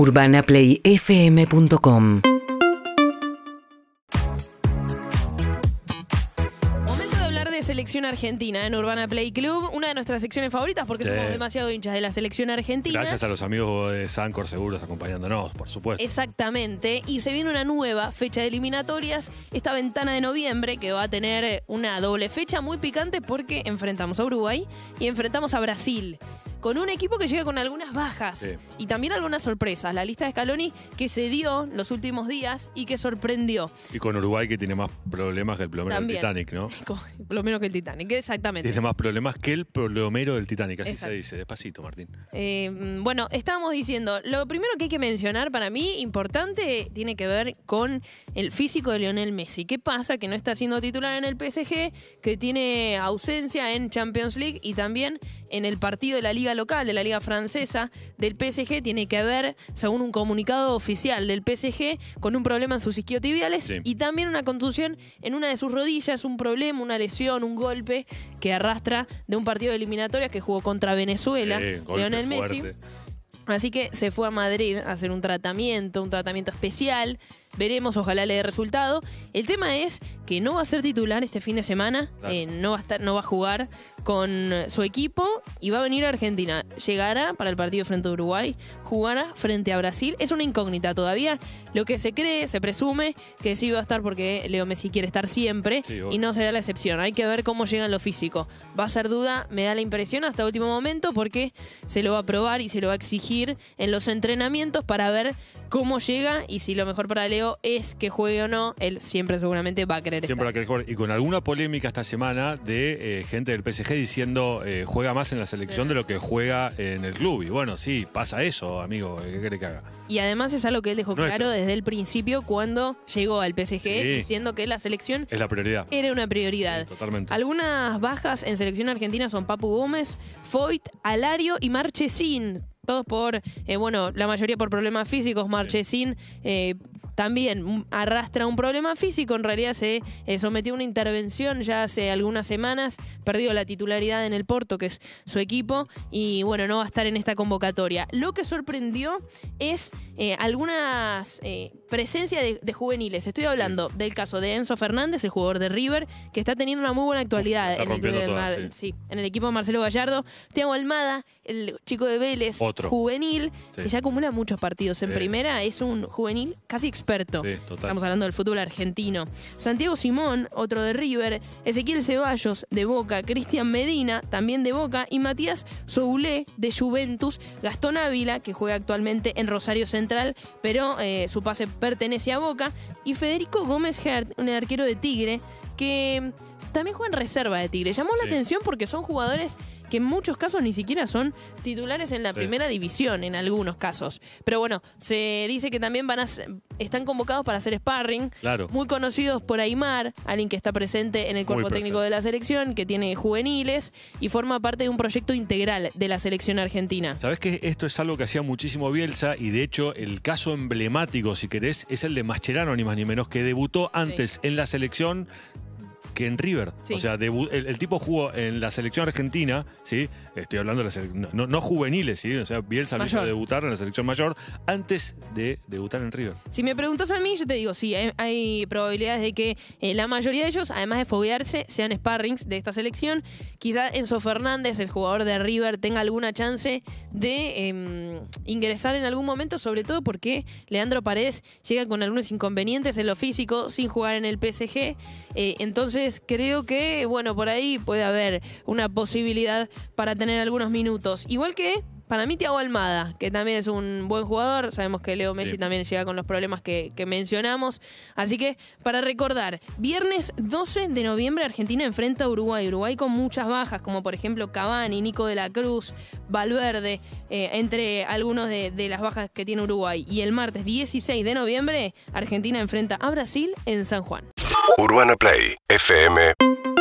UrbanaPlayFM.com Momento de hablar de selección argentina en Urbana Play Club, una de nuestras secciones favoritas porque Sí. somos demasiado hinchas de la selección argentina. Gracias a los amigos de Sancor Seguros acompañándonos, por supuesto. Exactamente, y se viene una nueva fecha de eliminatorias, esta ventana de noviembre que va a tener una doble fecha muy picante porque enfrentamos a Uruguay y enfrentamos a Brasil. Con un equipo que llega con algunas bajas Sí. y también algunas sorpresas. La lista de Scaloni que se dio los últimos días y que sorprendió. Y con Uruguay que tiene más problemas que el plomero del También. Titanic, ¿no? Lo menos que el Titanic, exactamente. Tiene más problemas que el plomero del Titanic, así Exacto. se dice. Despacito, Martín. Eh, bueno, estábamos diciendo, lo primero que hay que mencionar para mí, importante, tiene que ver con el físico de Lionel Messi. ¿Qué pasa? Que no está siendo titular en el PSG, que tiene ausencia en Champions League y también en el partido de la liga local, de la liga francesa del PSG, tiene que ver, según un comunicado oficial del PSG, con un problema en sus isquiotibiales Sí. y también una contusión en una de sus rodillas, un problema, una lesión, un golpe que arrastra de un partido de eliminatorias que jugó contra Venezuela, Eh, golpe Lionel Messi. Así que se fue a Madrid a hacer un tratamiento, un tratamiento especial. Veremos, ojalá le dé resultado. El tema es que no va a ser titular este fin de semana, Claro. eh, no, va a estar, no va a jugar con su equipo y va a venir a Argentina. Llegará para el partido frente a Uruguay, jugará frente a Brasil. Es una incógnita todavía. Lo que se cree, se presume que sí va a estar porque Leo Messi quiere estar siempre Sí, y no será la excepción. Hay que ver cómo llega en lo físico. Va a ser duda, me da la impresión hasta último momento porque se lo va a probar y se lo va a exigir en los entrenamientos para ver cómo llega y si lo mejor para Leo es que juegue o no, él siempre seguramente va a querer Siempre estar. la que jugar. Y con alguna polémica esta semana de eh, gente del PSG diciendo eh, juega más en la selección de lo que juega en el club. Y bueno, sí, pasa eso, amigo. ¿Qué quiere que haga? Y además es algo que él dejó Nuestro. claro desde el principio cuando llegó al PSG Sí. diciendo que la selección Es la prioridad. era una prioridad. Sí, totalmente. Algunas bajas en selección argentina son Papu Gómez, Foyt, Alario y Marchesín. Todos por, eh, bueno, la mayoría por problemas físicos. Marchesín eh, también arrastra un problema físico. En realidad se eh, sometió a una intervención ya hace algunas semanas. Perdió la titularidad en el Porto, que es su equipo. Y bueno, no va a estar en esta convocatoria. Lo que sorprendió es eh, algunas eh, presencias de, de juveniles. Estoy hablando del caso de Enzo Fernández, el jugador de River, que está teniendo una muy buena actualidad está en, el, todas, Mar- sí, en el equipo de Marcelo Gallardo. Tiago Almada, el chico de Vélez, Otro. juvenil, Sí. que ya acumula muchos partidos en Sí. primera, es un juvenil casi experto. Sí, total. Estamos hablando del fútbol argentino. Santiago Simón, otro de River, Ezequiel Ceballos de Boca, Cristian Medina, también de Boca, y Matías Soulé de Juventus, Gastón Ávila, que juega actualmente en Rosario Central, pero eh, su pase pertenece a Boca, y Federico Gómez Hert, un arquero de Tigre, que también juega en reserva de Tigre. Llamó la atención porque son jugadores que en muchos casos ni siquiera son titulares en la Sí. primera división, en algunos casos. Pero bueno, se dice que también van a ser- están convocados para hacer sparring. Claro. Muy conocidos por Aymar, alguien que está presente en el cuerpo técnico de la selección, que tiene juveniles y forma parte de un proyecto integral de la selección argentina. Sabes que esto es algo que hacía muchísimo Bielsa y de hecho el caso emblemático, si querés, es el de Mascherano, ni más ni menos, que debutó antes en la selección que en River. Sí. O sea, debu- el, el tipo jugó en la selección argentina, ¿sí? Estoy hablando de la selección, no, no juveniles, ¿sí? O sea, Bielsa lo hizo debutar en la selección mayor antes de debutar en River. Si me preguntas a mí, yo te digo, sí, hay, hay probabilidades de que eh, la mayoría de ellos, además de foguearse, sean sparrings de esta selección. Quizá Enzo Fernández, el jugador de River, tenga alguna chance de em, ingresar en algún momento, sobre todo porque Leandro Paredes llega con algunos inconvenientes en lo físico, sin jugar en el PSG. Eh, entonces creo que, bueno, por ahí puede haber una posibilidad para tener algunos minutos. Igual que para mí, Thiago Almada, que también es un buen jugador. Sabemos que Leo Messi Sí. también llega con los problemas que, que mencionamos. Así que, para recordar, viernes 12 de noviembre Argentina enfrenta a Uruguay. Uruguay con muchas bajas, como por ejemplo Cavani, Nico de la Cruz, Valverde, eh, entre algunos de, de las bajas que tiene Uruguay. Y el martes 16 de noviembre, Argentina enfrenta a Brasil en San Juan. Urbana Play fm.com